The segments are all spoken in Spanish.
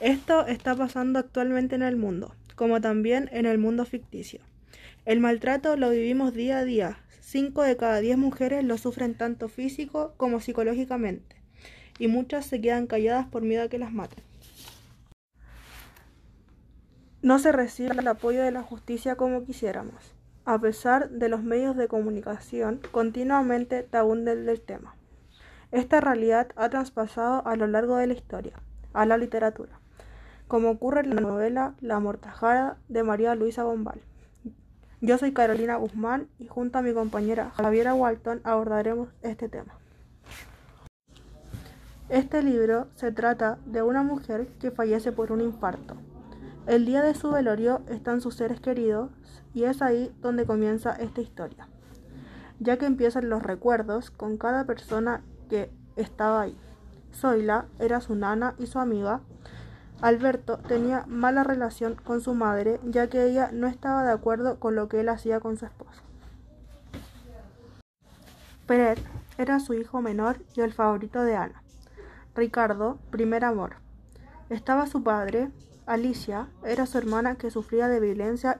Esto está pasando actualmente en el mundo, como también en el mundo ficticio. El maltrato lo vivimos día a día. Cinco de cada diez mujeres lo sufren tanto físico como psicológicamente, y muchas se quedan calladas por miedo a que las maten. No se recibe el apoyo de la justicia como quisiéramos, a pesar de los medios de comunicación continuamente tabunden del tema. Esta realidad ha traspasado a lo largo de la historia, a la literatura, como ocurre en la novela La Mortajada de María Luisa Bombal. Yo soy Carolina Guzmán y junto a mi compañera Javiera Walton abordaremos este tema. Este libro se trata de una mujer que fallece por un infarto. El día de su velorio están sus seres queridos y es ahí donde comienza esta historia, ya que empiezan los recuerdos con cada persona que estaba ahí. Zoila era su nana y su amiga. Alberto tenía mala relación con su madre, ya que ella no estaba de acuerdo con lo que él hacía con su esposa. Peret era su hijo menor y el favorito de Ana. Ricardo, primer amor. Estaba su padre, Alicia era su hermana que sufría de violencia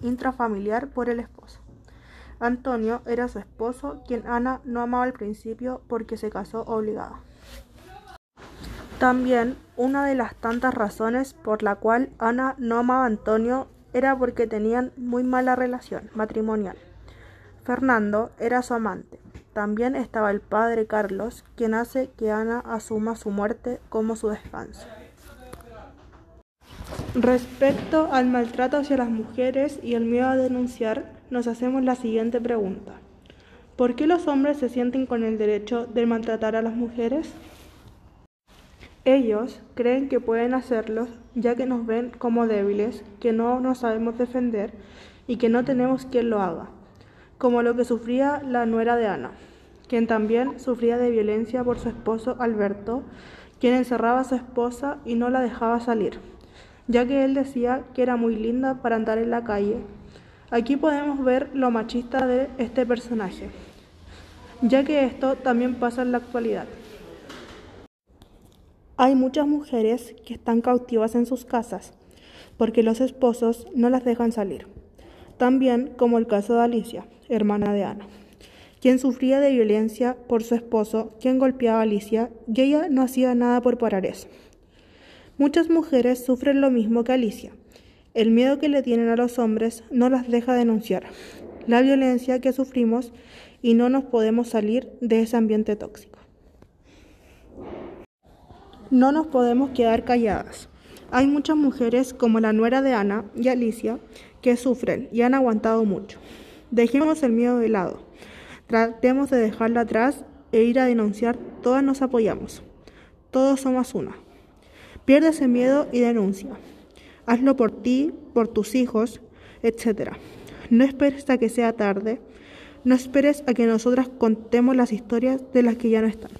intrafamiliar por el esposo. Antonio era su esposo, quien Ana no amaba al principio porque se casó obligada. También una de las tantas razones por la cual Ana no amaba a Antonio era porque tenían muy mala relación matrimonial. Fernando era su amante. También estaba el padre Carlos, quien hace que Ana asuma su muerte como su descanso. Respecto al maltrato hacia las mujeres y el miedo a denunciar, nos hacemos la siguiente pregunta. ¿Por qué los hombres se sienten con el derecho de maltratar a las mujeres? Ellos creen que pueden hacerlo ya que nos ven como débiles, que no nos sabemos defender y que no tenemos quien lo haga, como lo que sufría la nuera de Ana, quien también sufría de violencia por su esposo Alberto, quien encerraba a su esposa y no la dejaba salir ya que él decía que era muy linda para andar en la calle. Aquí podemos ver lo machista de este personaje, ya que esto también pasa en la actualidad. Hay muchas mujeres que están cautivas en sus casas porque los esposos no las dejan salir. También como el caso de Alicia, hermana de Ana, quien sufría de violencia por su esposo, quien golpeaba a Alicia y ella no hacía nada por parar eso. Muchas mujeres sufren lo mismo que Alicia. El miedo que le tienen a los hombres no las deja denunciar. La violencia que sufrimos y no nos podemos salir de ese ambiente tóxico. No nos podemos quedar calladas. Hay muchas mujeres como la nuera de Ana y Alicia que sufren y han aguantado mucho. Dejemos el miedo de lado. Tratemos de dejarlo atrás e ir a denunciar. Todas nos apoyamos. Todos somos una. Pierde ese miedo y denuncia. Hazlo por ti, por tus hijos, etc. No esperes a que sea tarde. No esperes a que nosotras contemos las historias de las que ya no están.